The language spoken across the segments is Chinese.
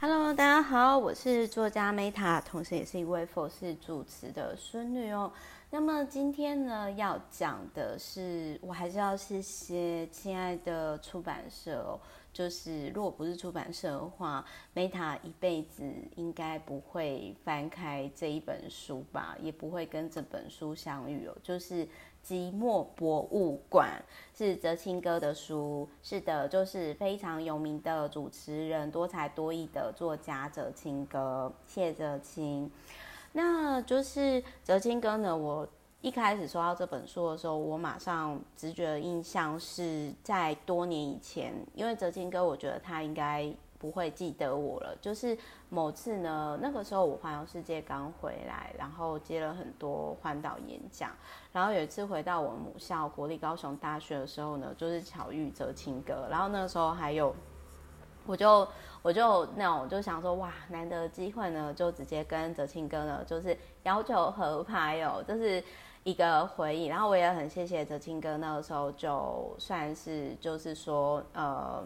Hello，大家好，我是作家 Meta，同时也是一位佛系主持的孙女哦。那么今天呢，要讲的是，我还是要谢谢亲爱的出版社哦。就是如果不是出版社的话，Meta 一辈子应该不会翻开这一本书吧，也不会跟这本书相遇哦。就是。寂寞博物馆是哲青哥的书，是的，就是非常有名的主持人，多才多艺的作家哲青哥，谢哲青。那就是哲青哥呢，我一开始收到这本书的时候，我马上直觉的印象是在多年以前，因为哲青哥，我觉得他应该。不会记得我了。就是某次呢，那个时候我环游世界刚回来，然后接了很多环岛演讲。然后有一次回到我母校国立高雄大学的时候呢，就是巧遇哲青哥。然后那个时候还有，我就我就那种我就想说，哇，难得机会呢，就直接跟哲青哥呢，就是要求合拍哦，就是一个回忆。然后我也很谢谢哲青哥，那个时候就算是就是说呃。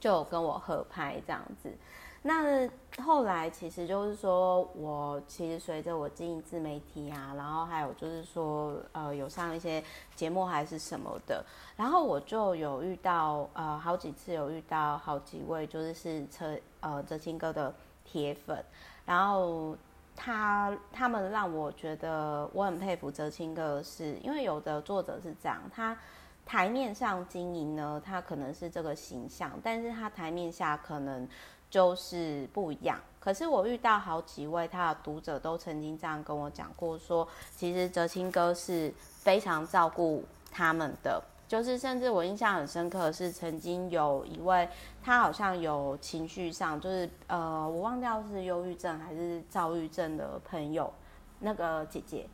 就跟我合拍这样子，那后来其实就是说我其实随着我经营自媒体啊，然后还有就是说呃有上一些节目还是什么的，然后我就有遇到呃好几次有遇到好几位就是是车呃哲青哥的铁粉，然后他他们让我觉得我很佩服哲青哥是，因为有的作者是这样他。台面上经营呢，他可能是这个形象，但是他台面下可能就是不一样。可是我遇到好几位他的读者都曾经这样跟我讲过说，其实哲青哥是非常照顾他们的，就是甚至我印象很深刻是，曾经有一位他好像有情绪上，就是呃，我忘掉是忧郁症还是躁郁症的朋友，那个姐姐。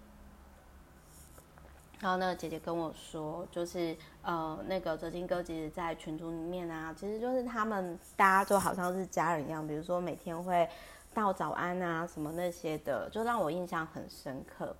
然后那个姐姐跟我说，就是呃，那个哲金哥其实，在群组里面啊，其实就是他们大家就好像是家人一样，比如说每天会道早安啊，什么那些的，就让我印象很深刻。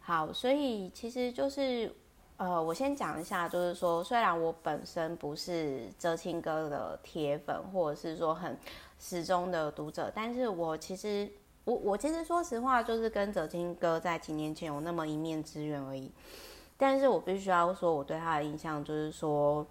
好，所以其实就是呃，我先讲一下，就是说，虽然我本身不是哲青哥的铁粉，或者是说很始终的读者，但是我其实我我其实说实话，就是跟哲青哥在几年前有那么一面之缘而已。但是我必须要说，我对他的印象就是说，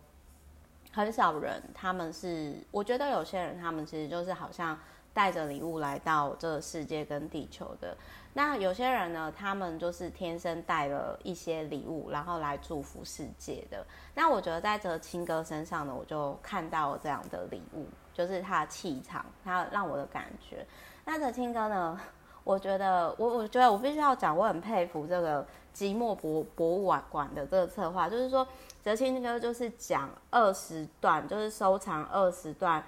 很少人他们是，我觉得有些人他们其实就是好像带着礼物来到这个世界跟地球的。那有些人呢，他们就是天生带了一些礼物，然后来祝福世界的。那我觉得在哲青哥身上呢，我就看到了这样的礼物，就是他的气场，他让我的感觉。那哲青哥呢，我觉得我我觉得我必须要讲，我很佩服这个。寂寞博博物馆的这个策划，就是说，哲青哥就是讲二十段，就是收藏二十段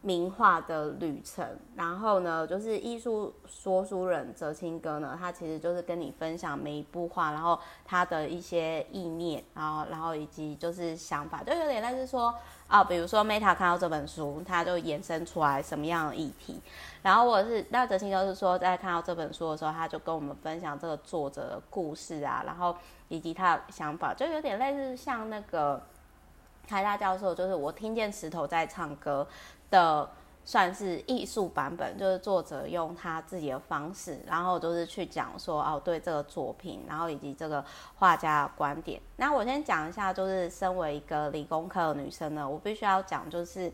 名画的旅程。然后呢，就是艺术说书人哲青哥呢，他其实就是跟你分享每一部画，然后他的一些意念，然后然后以及就是想法，就有点类似说。啊、比如说 Meta 看到这本书，他就衍生出来什么样的议题，然后我是那哲青就是说，在看到这本书的时候，他就跟我们分享这个作者的故事啊，然后以及他的想法，就有点类似像那个台大教授，就是我听见石头在唱歌的。算是艺术版本，就是作者用他自己的方式，然后就是去讲说哦，对这个作品，然后以及这个画家的观点。那我先讲一下，就是身为一个理工科的女生呢，我必须要讲，就是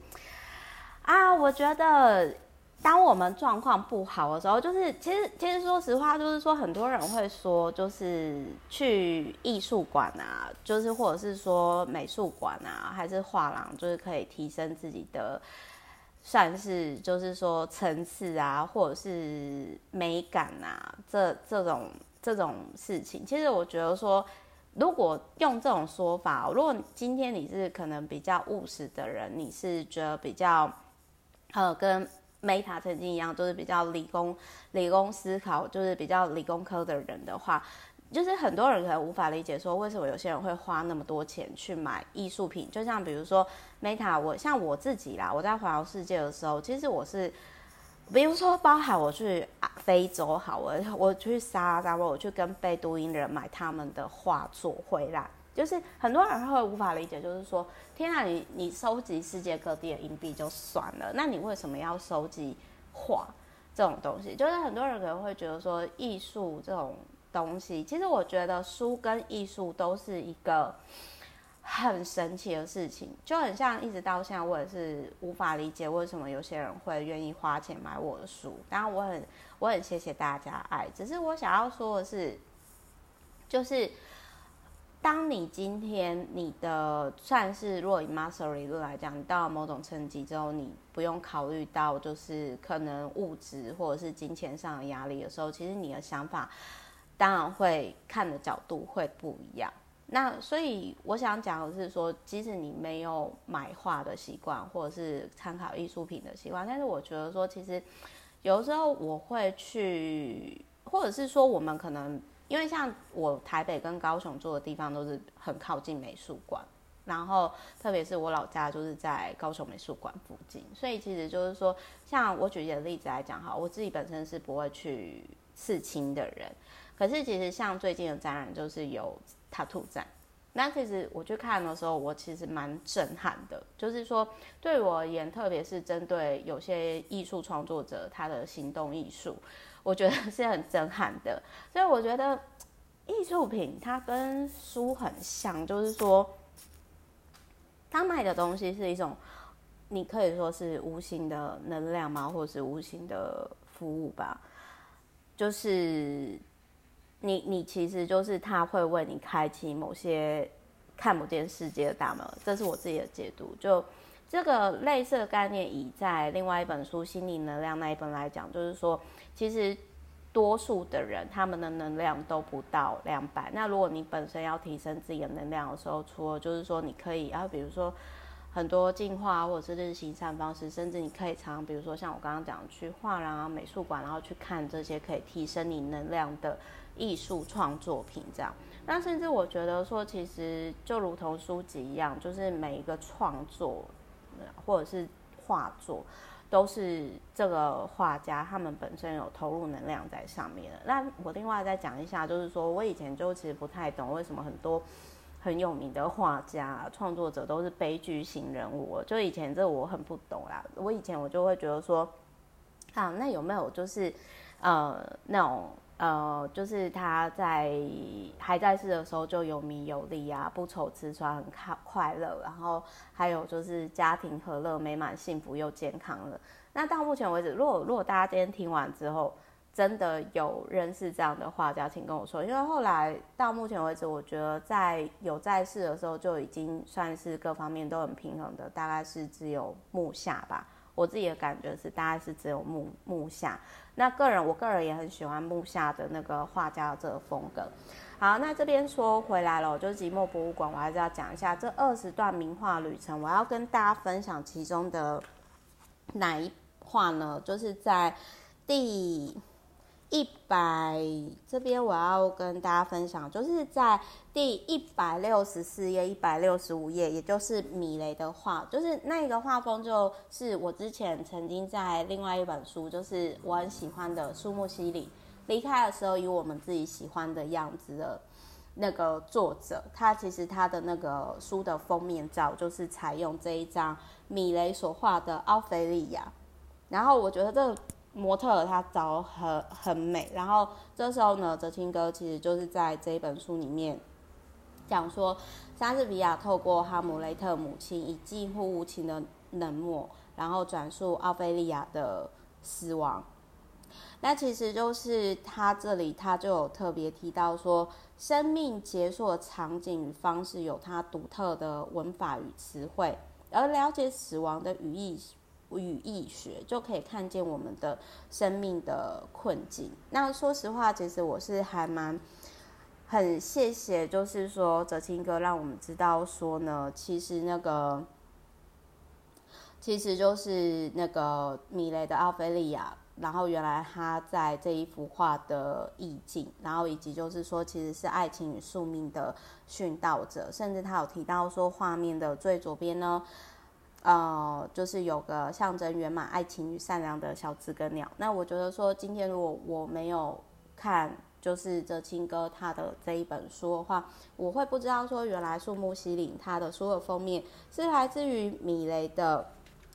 啊，我觉得当我们状况不好的时候，就是其实其实说实话，就是说很多人会说，就是去艺术馆啊，就是或者是说美术馆啊，还是画廊，就是可以提升自己的。算是就是说层次啊，或者是美感啊，这这种这种事情，其实我觉得说，如果用这种说法，如果今天你是可能比较务实的人，你是觉得比较呃跟 Meta 曾经一样，就是比较理工理工思考，就是比较理工科的人的话。就是很多人可能无法理解，说为什么有些人会花那么多钱去买艺术品，就像比如说 Meta，我像我自己啦，我在环游世界的时候，其实我是，比如说包含我去非洲好，我 我去沙拉，我去跟贝都因人买他们的画作回来，就是很多人会无法理解，就是说，天啊，你你收集世界各地的硬币就算了，那你为什么要收集画这种东西？就是很多人可能会觉得说，艺术这种东西，其实我觉得书跟艺术都是一个很神奇的事情，就很像一直到现在，我也是无法理解为什么有些人会愿意花钱买我的书。当然，我很我很谢谢大家爱，只是我想要说的是，就是。当你今天你的算是若以 master 理论来讲，你到了某种层级之后，你不用考虑到就是可能物质或者是金钱上的压力的时候，其实你的想法当然会看的角度会不一样。那所以我想讲的是说，即使你没有买画的习惯，或者是参考艺术品的习惯，但是我觉得说，其实有时候我会去，或者是说我们可能。因为像我台北跟高雄住的地方都是很靠近美术馆，然后特别是我老家就是在高雄美术馆附近，所以其实就是说，像我举一个例子来讲哈，我自己本身是不会去刺青的人，可是其实像最近的展览就是有 Tattoo 展，那其实我去看的时候，我其实蛮震撼的，就是说对我而言，特别是针对有些艺术创作者他的行动艺术。我觉得是很震撼的，所以我觉得艺术品它跟书很像，就是说，他卖的东西是一种，你可以说是无形的能量吗？或者是无形的服务吧？就是你，你其实就是他会为你开启某些看不见世界的大门，这是我自己的解读。就这个类似的概念，以在另外一本书《心灵能量》那一本来讲，就是说。其实，多数的人他们的能量都不到两百。那如果你本身要提升自己的能量的时候，除了就是说你可以啊，比如说很多净化或者是日行善方式，甚至你可以常，比如说像我刚刚讲去画廊啊、美术馆，然后去看这些可以提升你能量的艺术创作品，这样。那甚至我觉得说，其实就如同书籍一样，就是每一个创作或者是画作。都是这个画家他们本身有投入能量在上面的。那我另外再讲一下，就是说我以前就其实不太懂为什么很多很有名的画家创作者都是悲剧型人物。就以前这我很不懂啦。我以前我就会觉得说，啊，那有没有就是呃那种。呃，就是他在还在世的时候就有名有利啊，不愁吃穿，很快快乐，然后还有就是家庭和乐、美满、幸福又健康了。那到目前为止，如果如果大家今天听完之后，真的有认识这样的画家，请跟我说，因为后来到目前为止，我觉得在有在世的时候就已经算是各方面都很平衡的，大概是只有木下吧。我自己的感觉是，大概是只有木木下。那个人，我个人也很喜欢木下的那个画家的这个风格。好，那这边说回来了，就是即墨博物馆，我还是要讲一下这二十段名画旅程。我要跟大家分享其中的哪一画呢？就是在第。一百这边我要跟大家分享，就是在第一百六十四页、一百六十五页，也就是米雷的画，就是那个画风，就是我之前曾经在另外一本书，就是我很喜欢的树木西里离开的时候，以我们自己喜欢的样子的那个作者，他其实他的那个书的封面照就是采用这一张米雷所画的奥菲利亚，然后我觉得这。模特儿他找很很美，然后这时候呢，哲青哥其实就是在这一本书里面讲说，莎士比亚透过哈姆雷特母亲以近乎无情的冷漠，然后转述奥菲利亚的死亡。那其实就是他这里他就有特别提到说，生命结束的场景与方式有它独特的文法与词汇，而了解死亡的语义。语义学就可以看见我们的生命的困境。那说实话，其实我是还蛮很谢谢，就是说泽青哥让我们知道说呢，其实那个其实就是那个米雷的奥菲利亚，然后原来他在这一幅画的意境，然后以及就是说其实是爱情与宿命的殉道者，甚至他有提到说画面的最左边呢。呃，就是有个象征圆满爱情与善良的小知更鸟。那我觉得说，今天如果我没有看，就是哲青哥他的这一本书的话，我会不知道说原来树木希林他的书的封面是来自于米雷的，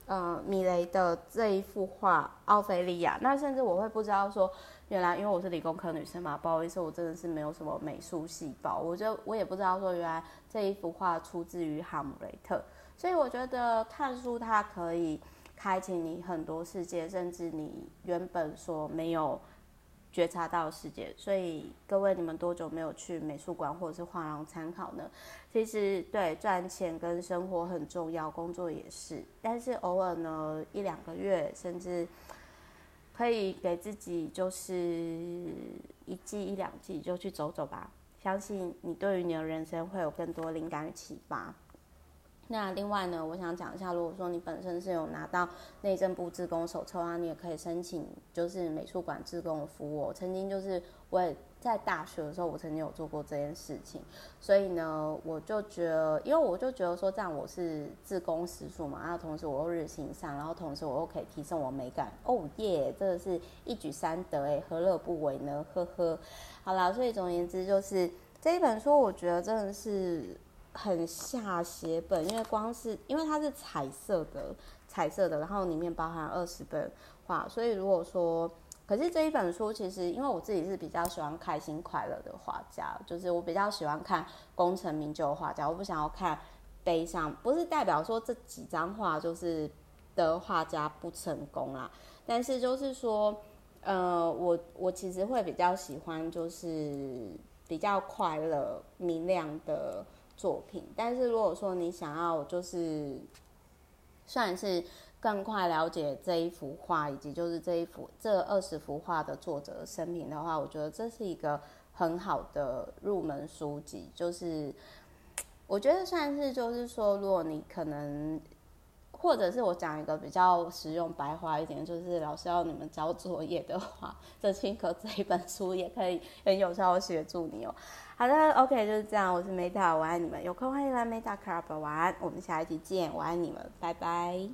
呃，米雷的这一幅画《奥菲利亚》。那甚至我会不知道说原来，因为我是理工科女生嘛，不好意思，我真的是没有什么美术细胞，我就我也不知道说原来这一幅画出自于哈姆雷特。所以我觉得看书它可以开启你很多世界，甚至你原本所没有觉察到世界。所以各位，你们多久没有去美术馆或者是画廊参考呢？其实对赚钱跟生活很重要，工作也是。但是偶尔呢，一两个月，甚至可以给自己就是一季一两季就去走走吧。相信你对于你的人生会有更多灵感与启发。那另外呢，我想讲一下，如果说你本身是有拿到内政部自工手册啊，你也可以申请，就是美术馆自工的服务。我曾经就是我也在大学的时候，我曾经有做过这件事情，所以呢，我就觉得，因为我就觉得说，这样我是自工时数嘛，然后同时我又日行善，然后同时我又可以提升我美感，哦耶，真的是一举三得哎，何乐不为呢？呵呵，好啦，所以总而言之，就是这一本书，我觉得真的是。很下血本，因为光是因为它是彩色的，彩色的，然后里面包含二十本画，所以如果说，可是这一本书其实，因为我自己是比较喜欢开心快乐的画家，就是我比较喜欢看功成名就的画家，我不想要看悲伤，不是代表说这几张画就是的画家不成功啦，但是就是说，呃，我我其实会比较喜欢就是比较快乐明亮的。作品，但是如果说你想要就是算是更快了解这一幅画，以及就是这一幅这二十幅画的作者生平的话，我觉得这是一个很好的入门书籍。就是我觉得算是就是说，如果你可能。或者是我讲一个比较实用白话一点，就是老师要你们交作业的话，这青哥这一本书也可以很有效的协助你哦。好的，OK，就是这样。我是 Meta，我爱你们，有空欢迎来 Meta Club 玩。我们下一期见，我爱你们，拜拜。